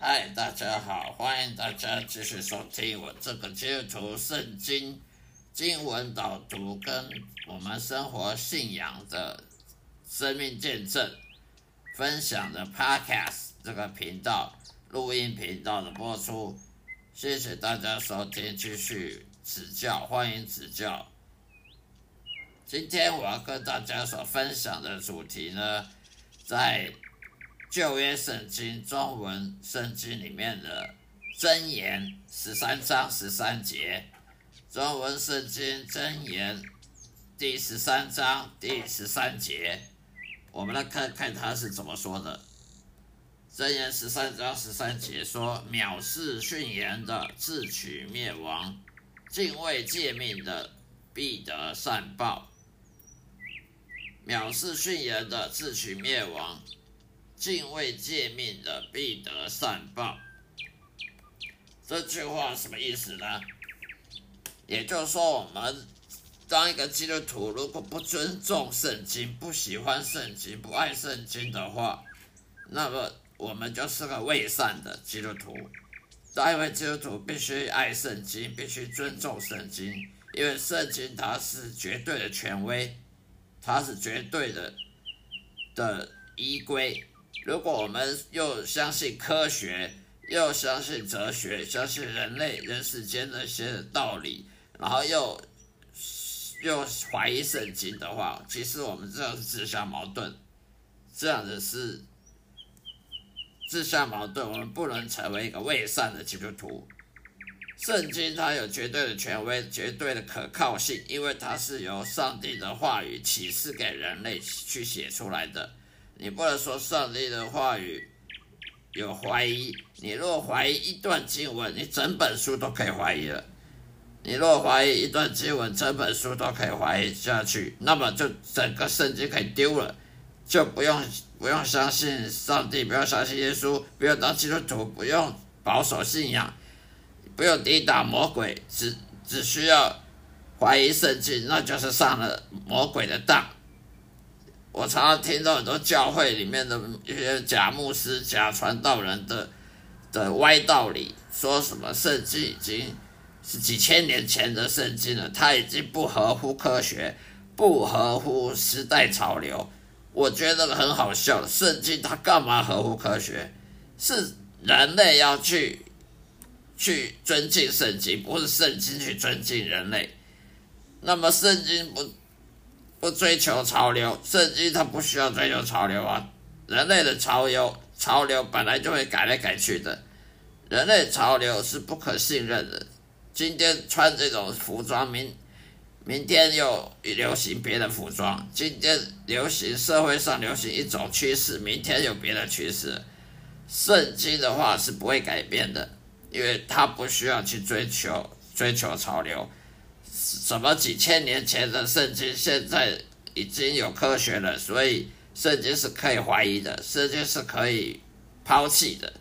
嗨大家好，欢迎大家继续收听我这个基督徒圣经经文导读跟我们生活信仰的生命见证分享的 Podcast 这个频道录音频道的播出，谢谢大家收听，继续指教，欢迎指教。今天我要跟大家所分享的主题呢，在。旧约圣经中文圣经里面的箴言十三章十三节，中文圣经箴言第十三章第十三节，我们来看看他是怎么说的。箴言十三章十三节说：“藐视训言的，自取灭亡；敬畏诫命的，必得善报。”藐视训言的，自取灭亡。敬畏诫命的必得善报。这句话什么意思呢？也就是说，我们当一个基督徒，如果不尊重圣经、不喜欢圣经、不爱圣经的话，那么我们就是个伪善的基督徒。当一位基督徒必须爱圣经，必须尊重圣经，因为圣经它是绝对的权威，它是绝对的的依归。如果我们又相信科学，又相信哲学，相信人类人世间的一些道理，然后又又怀疑圣经的话，其实我们这样是自相矛盾，这样子是自相矛盾。我们不能成为一个伪善的基督徒。圣经它有绝对的权威，绝对的可靠性，因为它是由上帝的话语启示给人类去写出来的。你不能说上帝的话语有怀疑。你若怀疑一段经文，你整本书都可以怀疑了。你若怀疑一段经文，整本书都可以怀疑下去，那么就整个圣经可以丢了，就不用不用相信上帝，不用相信耶稣，不用当基督徒，不用保守信仰，不用抵挡魔鬼，只只需要怀疑圣经，那就是上了魔鬼的当。我常常听到很多教会里面的一些假牧师、假传道人的的歪道理，说什么圣经已经是几千年前的圣经了，它已经不合乎科学，不合乎时代潮流。我觉得很好笑，圣经它干嘛合乎科学？是人类要去去尊敬圣经，不是圣经去尊敬人类。那么圣经不？不追求潮流，圣经它不需要追求潮流啊。人类的潮流，潮流本来就会改来改去的。人类潮流是不可信任的。今天穿这种服装，明明天又流行别的服装。今天流行社会上流行一种趋势，明天有别的趋势。圣经的话是不会改变的，因为它不需要去追求追求潮流。什么几千年前的圣经，现在已经有科学了，所以圣经是可以怀疑的，圣经是可以抛弃的。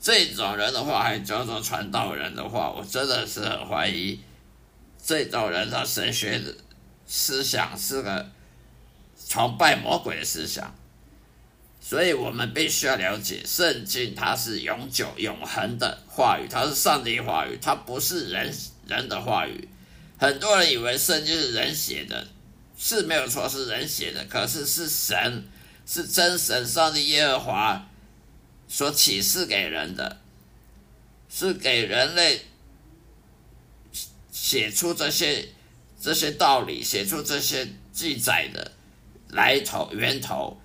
这种人的话，还叫做传道人的话，我真的是很怀疑。这种人他神学思想是个崇拜魔鬼的思想，所以我们必须要了解圣经，它是永久永恒的话语，它是上帝话语，它不是人人的话语。很多人以为圣经是人写的，是没有错，是人写的。可是是神，是真神上帝耶和华所启示给人的，是给人类写出这些这些道理，写出这些记载的来头源头。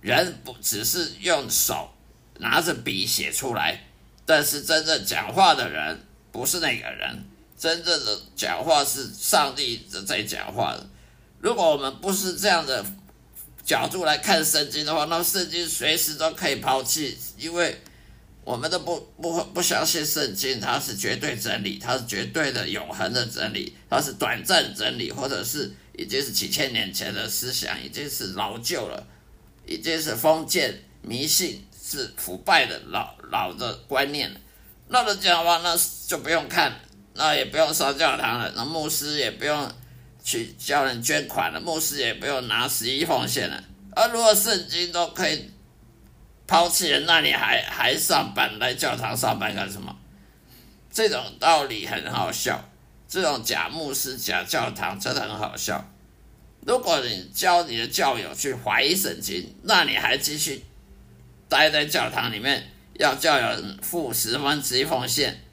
人不只是用手拿着笔写出来，但是真正讲话的人不是那个人。真正的讲话是上帝在讲话的。如果我们不是这样的角度来看圣经的话，那圣经随时都可以抛弃，因为我们都不不不相信圣经，它是绝对真理，它是绝对的永恒的真理，它是短暂真理，或者是已经是几千年前的思想，已经是老旧了，已经是封建迷信，是腐败的老老的观念了。那么讲话，那就不用看。那也不用烧教堂了，那牧师也不用去叫人捐款了，牧师也不用拿十一奉献了。而如果圣经都可以抛弃了，那你还还上班来教堂上班干什么？这种道理很好笑，这种假牧师、假教堂真的很好笑。如果你教你的教友去怀疑圣经，那你还继续待在教堂里面，要教友付十分之一奉献，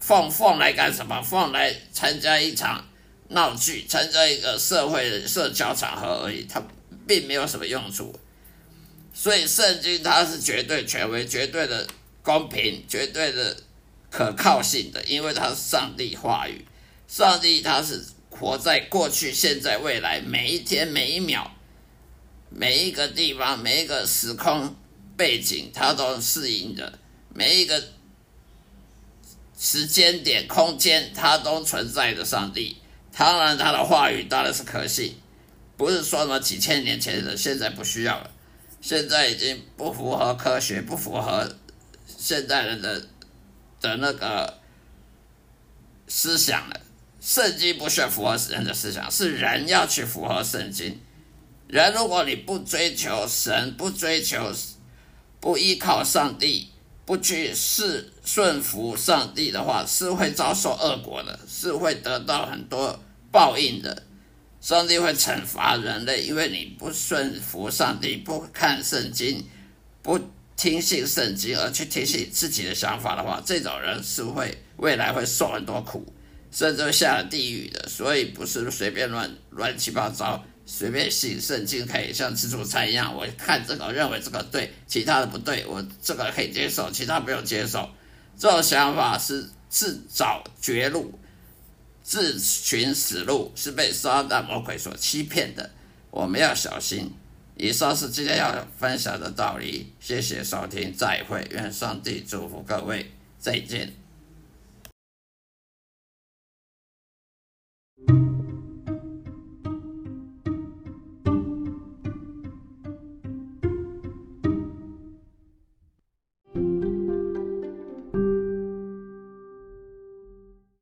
奉奉来干什么？放来参加一场闹剧，参加一个社会的社交场合而已，它并没有什么用处。所以圣经它是绝对权威、绝对的公平、绝对的可靠性的，因为它是上帝话语，上帝他是。活在过去、现在、未来，每一天、每一秒、每一个地方、每一个时空背景，它都适应的。每一个时间点、空间，它都存在着上帝。当然，他的话语当然是可信，不是说什么几千年前的，现在不需要了。现在已经不符合科学，不符合现代人的的那个思想了。圣经不需要符合人的思想，是人要去符合圣经。人如果你不追求神，不追求，不依靠上帝，不去是顺服上帝的话，是会遭受恶果的，是会得到很多报应的。上帝会惩罚人类，因为你不顺服上帝，不看圣经，不听信圣经，而去听信自己的想法的话，这种人是会未来会受很多苦。甚至下地狱的，所以不是随便乱乱七八糟，随便信圣经可以像自助餐一样。我看这个认为这个对，其他的不对，我这个可以接受，其他不用接受。这种想法是自找绝路，自寻死路，是被撒旦魔鬼所欺骗的。我们要小心。以上是今天要分享的道理。谢谢收听，再会。愿上帝祝福各位，再见。